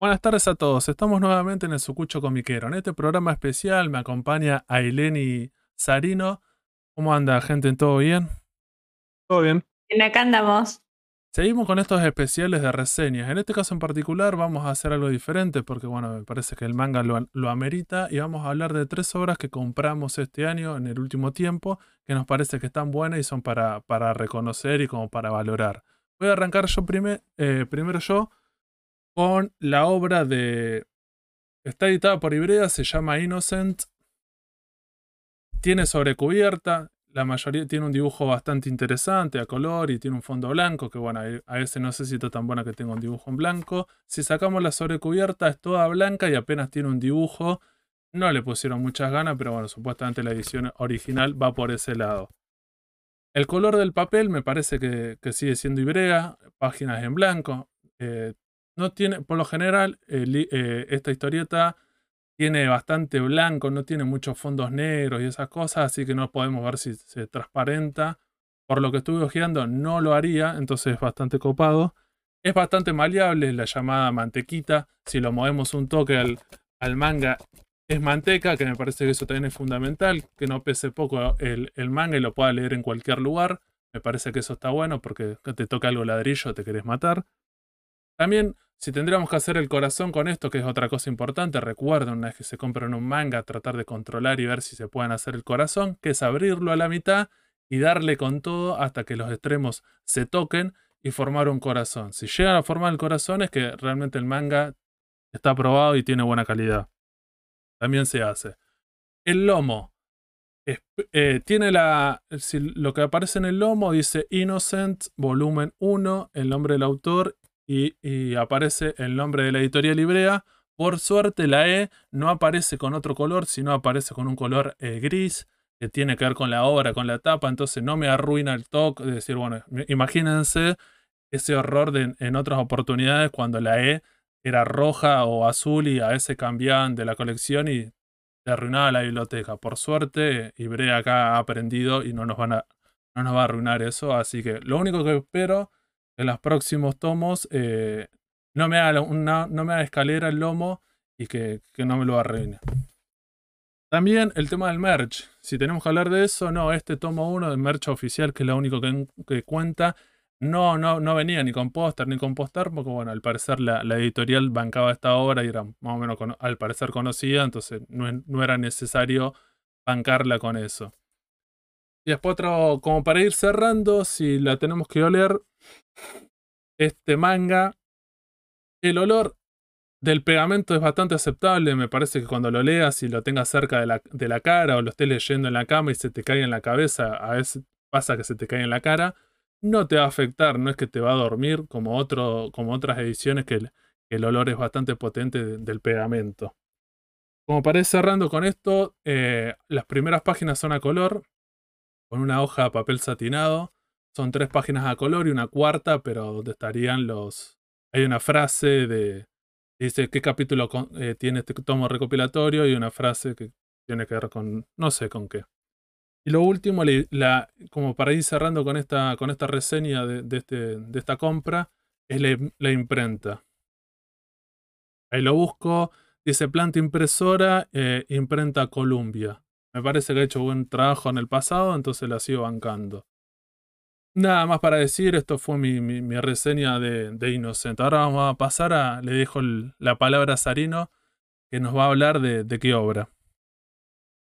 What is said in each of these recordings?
Buenas tardes a todos, estamos nuevamente en el Sucucho Comiquero. En este programa especial me acompaña Aileni Sarino. ¿Cómo anda, gente? ¿Todo bien? Todo bien. En acá andamos. Seguimos con estos especiales de reseñas. En este caso en particular vamos a hacer algo diferente porque, bueno, me parece que el manga lo, lo, amerita y vamos a hablar de tres obras que compramos este año en el último tiempo que nos parece que están buenas y son para, para reconocer y como para valorar. Voy a arrancar yo eh, primero yo con la obra de... Está editada por Ibrea, se llama Innocent. Tiene sobrecubierta, la mayoría tiene un dibujo bastante interesante a color y tiene un fondo blanco, que bueno, a ese no sé si está tan buena que tenga un dibujo en blanco. Si sacamos la sobrecubierta es toda blanca y apenas tiene un dibujo. No le pusieron muchas ganas, pero bueno, supuestamente la edición original va por ese lado. El color del papel me parece que, sigue siendo Ibrea, páginas en blanco. Eh, no tiene, por lo general, eh, esta historieta tiene bastante blanco, no tiene muchos fondos negros y esas cosas, así que no podemos ver si se transparenta. Por lo que estuve ojeando, no lo haría, entonces es bastante copado. Es bastante maleable, la llamada mantequita. Si lo movemos un toque al manga, es manteca, que me parece que eso también es fundamental, que no pese poco el, el manga y lo pueda leer en cualquier lugar. Me parece que eso está bueno porque te toca algo ladrillo, te querés matar. También si tendríamos que hacer el corazón con esto, que es otra cosa importante, recuerden una vez que se compran un manga, tratar de controlar y ver si se pueden hacer el corazón, que es abrirlo a la mitad y darle con todo hasta que los extremos se toquen y formar un corazón. Si llegan a formar el corazón es que realmente el manga está aprobado y tiene buena calidad. También se hace. El lomo. Eh, tiene la. lo que aparece en el lomo dice Innocent, volumen 1, el nombre del autor y, aparece el nombre de la editorial Librea. Por suerte la E no aparece con otro color, sino aparece con un color eh, gris que tiene que ver con la obra, con la tapa, entonces no me arruina el toque de decir, bueno, imagínense ese horror de, en otras oportunidades cuando la E era roja o azul y a veces cambiaban de la colección y se arruinaba la biblioteca. Por suerte, Ibrea acá ha aprendido y no nos, van a, no nos va a arruinar eso, así que lo único que espero en los próximos tomos eh, no, me haga una, no me haga escalera el lomo y que, no me lo arruine. También el tema del merch. Si tenemos que hablar de eso, no, este tomo 1 del merch oficial, que es lo único que, cuenta, no, no, no venía ni con póster ni con póster, porque bueno, al parecer la, editorial bancaba esta obra y era más o menos al parecer conocida, entonces no, no era necesario bancarla con eso. Y después otro, como para ir cerrando, si la tenemos que oler, este manga, el olor del pegamento es bastante aceptable. Me parece que cuando lo leas y lo tengas cerca de la, de la, cara o lo estés leyendo en la cama y se te cae en la cabeza, a veces pasa que se te cae en la cara, no te va a afectar, no es que te va a dormir como, otro, como otras ediciones que el, olor es bastante potente del pegamento. Como para ir cerrando con esto, eh, las primeras páginas son a color, con una hoja de papel satinado. Son tres páginas a color y una cuarta, pero donde estarían los... Hay una frase de... Dice qué capítulo eh, tiene este tomo recopilatorio y una frase que tiene que ver con... no sé con qué. Y lo último, la, como para ir cerrando con esta, con esta reseña de, este, de esta compra, es la, imprenta. Ahí lo busco. Dice planta impresora, eh, imprenta Columbia. Me parece que ha hecho buen trabajo en el pasado, entonces la sigo bancando. Nada más para decir, esto fue mi, mi, reseña de, de, Innocent. Ahora vamos a pasar a, le dejo la palabra a Sarino, que nos va a hablar de, qué obra.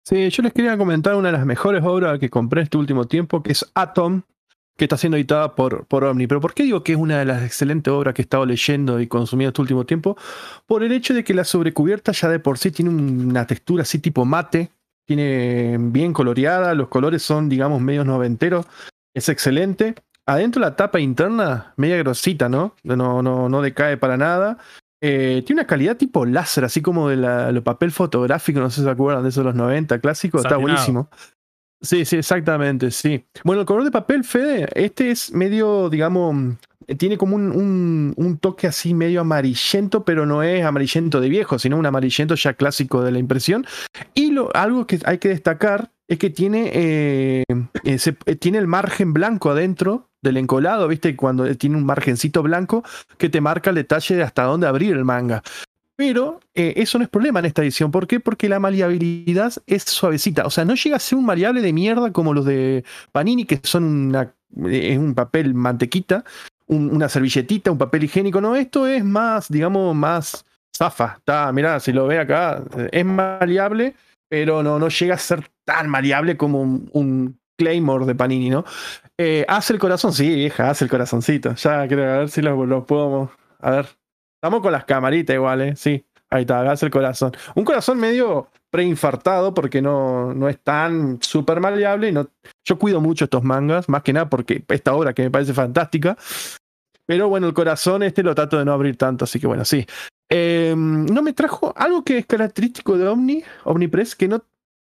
Sí, yo les quería comentar una de las mejores obras que compré este último tiempo, que es Atom, que está siendo editada por, por Omni. Pero ¿por qué digo que es una de las excelentes obras que he estado leyendo y consumiendo este último tiempo? Por el hecho de que la sobrecubierta ya de por sí tiene una textura así tipo mate, tiene bien coloreada, los colores son, digamos, medios noventeros, es excelente. Adentro la tapa interna, media grosita, ¿no? No, no, no decae para nada. Eh, tiene una calidad tipo láser, así como de la, papel fotográfico, no sé si se acuerdan de eso de los 90, clásico, está buenísimo. Sí, sí, exactamente, sí. Bueno, el color de papel, Fede, este es medio, digamos, eh, tiene como un, un, toque así medio amarillento, pero no es amarillento de viejo, sino un amarillento ya clásico de la impresión. Y lo, algo que hay que destacar es que tiene, eh, eh, tiene el margen blanco adentro del encolado, ¿viste? Cuando tiene un margencito blanco que te marca el detalle de hasta dónde abrir el manga. Pero eh, eso no es problema en esta edición. ¿Por qué? Porque la maleabilidad es suavecita. O sea, no llega a ser un maleable de mierda como los de Panini, que son una, es un papel mantequita, una servilletita, un papel higiénico. No, esto es más, digamos, más zafa. Está, mirá, si lo ve acá, es maleable, pero no, no llega a ser tan maleable como un, Claymore de Panini, ¿no? Eh, hace el corazón, sí, vieja, hace el corazoncito. Ya creo, a ver si lo, lo podemos. A ver. Estamos con las camaritas igual, ¿eh? Sí. Ahí está, hace el corazón. Un corazón medio preinfartado porque no, no es tan súper maleable. No, yo cuido mucho estos mangas, más que nada porque esta obra que me parece fantástica. Pero bueno, el corazón este lo trato de no abrir tanto, así que bueno, sí. Em, no me trajo algo que es característico de Omni, Omnipress, que no.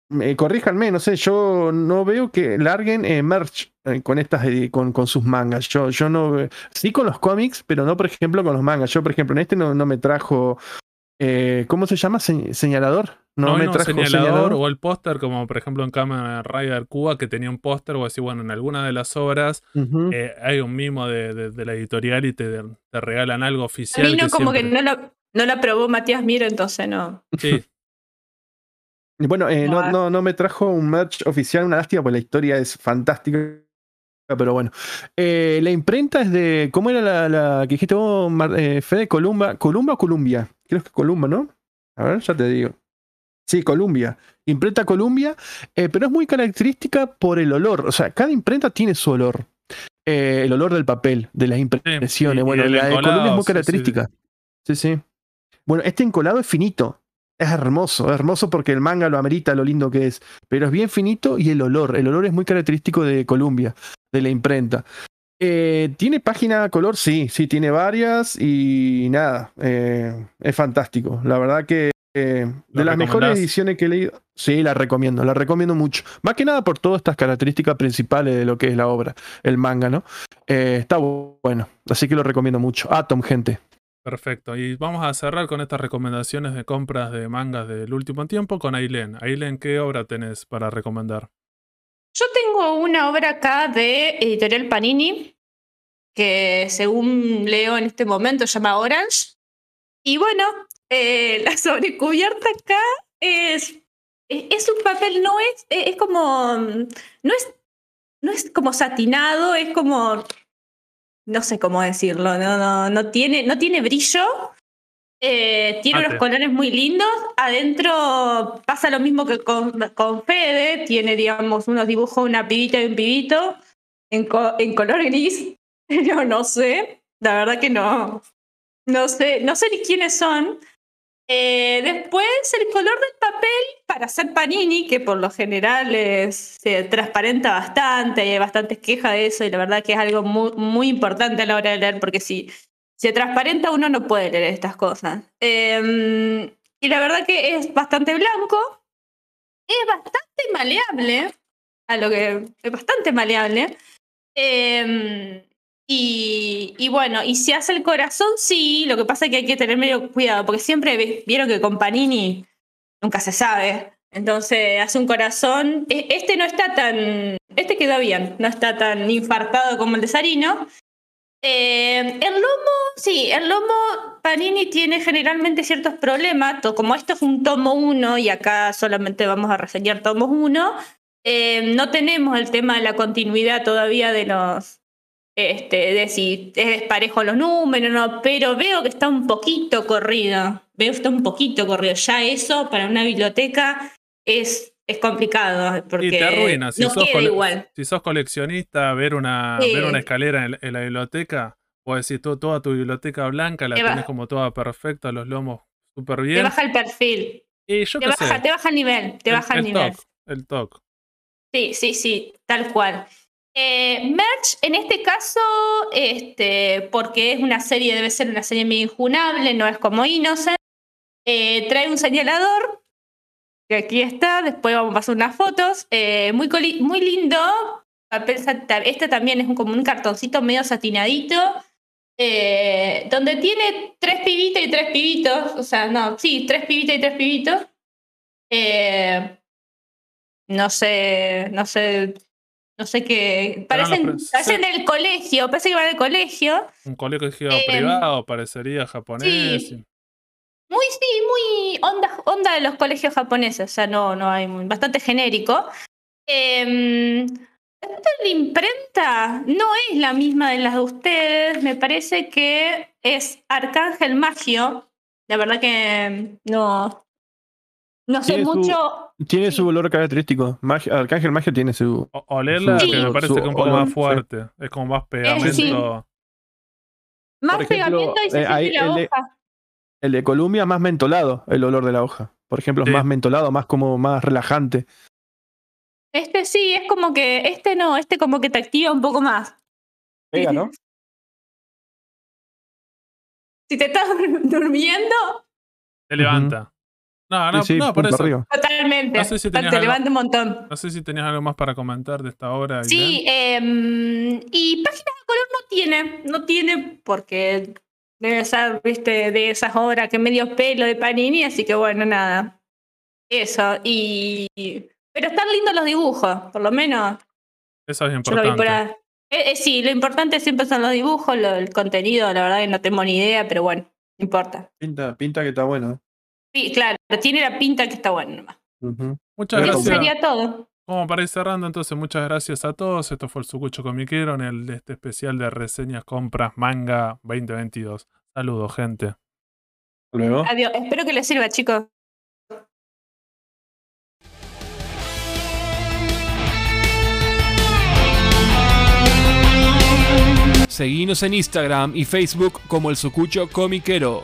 Me corríjanme, no sé, yo no veo que larguen eh, merch eh, con estas con, con, sus mangas. Yo, yo no. Sí con los cómics, pero no, por ejemplo, con los mangas. Yo, por ejemplo, en este no, no me trajo. Eh, ¿Cómo se llama? ¿Señalador? No, me trajo señalador, o el póster, como por ejemplo en Kamen Rider Cuba, que tenía un póster, o así, bueno, en alguna de las obras hay un mimo de, de, la editorial y te, te, regalan algo oficial. A mí no, como que no lo, no la probó Matías Miro, entonces no. Sí. Bueno, eh, no, no, no, me trajo un merch oficial, una lástima, porque la historia es fantástica. Pero bueno, eh, la imprenta es de. ¿Cómo era la, la que dijiste vos, eh, Fede? Columba, ¿Columba o Columbia? Creo que Columba, ¿no? A ver, ya te digo. Sí, Columbia. Imprenta Columbia, pero es muy característica por el olor. O sea, cada imprenta tiene su olor. el olor del papel, de las impresiones. bueno, la de Columbia es muy característica. sí. sí. Bueno, este encolado es finito. Es hermoso, es hermoso porque el manga lo amerita, lo lindo que es. Pero es bien finito y el olor. El olor es muy característico de Columbia, de la imprenta. Eh, ¿Tiene página color? Sí, sí, tiene varias y nada. Eh, es fantástico. La verdad que eh, de las mejores ediciones que he leído, sí, la recomiendo, la recomiendo mucho. Más que nada por todas estas características principales de lo que es la obra, el manga, ¿no? está bueno, así que lo recomiendo mucho. Atom, gente. Perfecto. Y vamos a cerrar con estas recomendaciones de compras de mangas del último tiempo con Aileen. Aileen, ¿qué obra tenés para recomendar? Yo tengo una obra acá de Editorial Panini, que según leo en este momento se llama Orange. Y bueno, eh, la sobrecubierta acá es, es, un papel, no es, es como, no es, no es como satinado, es como no sé cómo decirlo, no, no, no, tiene, no tiene brillo. Eh, tiene unos colores muy lindos. Adentro pasa lo mismo que con, con Fede. Tiene, digamos, unos dibujos, una pibita y un pibito en, en color gris. Yo no sé. La verdad que no. No sé, no sé ni quiénes son. Eh, después, el color del papel para hacer panini, que por lo general se transparenta bastante, hay bastantes quejas de eso, y la verdad que es algo muy, importante a la hora de leer, porque si se transparenta uno no puede leer estas cosas. Em, y la verdad que es bastante blanco, es bastante maleable, a lo que es bastante maleable. Eh, y, bueno, y si hace el corazón, sí, lo que pasa es que hay que tener medio cuidado, porque siempre vieron que con Panini nunca se sabe. Entonces hace un corazón. E, este no está tan. Este quedó bien, no está tan infartado como el de Sarino. Eh, el lomo, sí, el lomo Panini tiene generalmente ciertos problemas. Como esto es un tomo 1 y acá solamente vamos a reseñar tomos 1, eh, no tenemos el tema de la continuidad todavía de los, este, de si es desparejo los números, no, pero veo que está un poquito corrido. Veo que está un poquito corrido. Ya eso para una biblioteca es, es complicado. Porque y te arruina. Si, sos igual. si sos coleccionista, ver una, ver una escalera en, la biblioteca, o decir tú, toda tu biblioteca blanca la tienes como toda perfecta, los lomos súper bien. Te baja el perfil. Y yo te, baja, te baja el nivel. Te baja el, nivel. el TOC. Sí, sí, sí, tal cual. Eh, Merch, en este caso, este, porque es una serie, debe ser una serie muy injunable, no es como Innocent, eh, trae un señalador, que aquí está, después vamos a pasar unas fotos, eh, muy, muy lindo, este también es como un cartoncito medio satinadito, donde tiene tres pibitos y tres pibitos, o sea, no, sí, tres pibitos y tres pibitos. no sé, no sé no sé qué, parecen, parecen del colegio, parece que van del colegio. Un colegio Em, privado, parecería japonés. sí. Muy, sí, muy onda, onda de los colegios japoneses, o sea, no, no hay bastante genérico. Em, a la imprenta, no es la misma de las de ustedes, me parece que es Arcángel Magio. La verdad que no, no sé Tiene su- mucho. Tiene Sí. su olor característico. Magia- Arcángel Magia tiene su. O- Olerla, Su- que me parece su que es un poco olor, más sí. fuerte. Es como más pegamento. sí. Más ejemplo, pegamento y se eh, ahí la el de- hoja. El de Columbia más mentolado, el olor de la hoja. Por ejemplo, es más mentolado, más como más relajante. Este sí, es como que, este no, este como que te activa un poco más. Pega, ¿no? Si te estás durmiendo, Te levanta. No, no, Sí, sí, no, por eso. arriba. totalmente. No sé si tenías te algo- levanta un montón. No sé si tenías algo más para comentar de esta obra. Sí, em, y páginas de color no tiene, no tiene porque debe ser, viste, de esas obras que medio pelo de Panini, así que bueno, nada. Eso, y... Pero están lindos los dibujos, por lo menos Eso es yo lo vi por importante. Eh, eh, sí, lo importante siempre son los dibujos, lo- el contenido, la verdad que no tengo ni idea, pero bueno, no importa. Pinta, pinta que está bueno. Sí, claro, tiene la pinta que está bueno nomás. Muchas Pero Eso gracias. sería todo. Como para ir cerrando, entonces, muchas gracias a todos. Esto fue el Sucucho Comiquero en el, este especial de reseñas, compras, manga 2022. Saludos, gente. Luego. Adiós, espero que les sirva, chicos. Seguinos en Instagram y Facebook como el Sucucho Comiquero.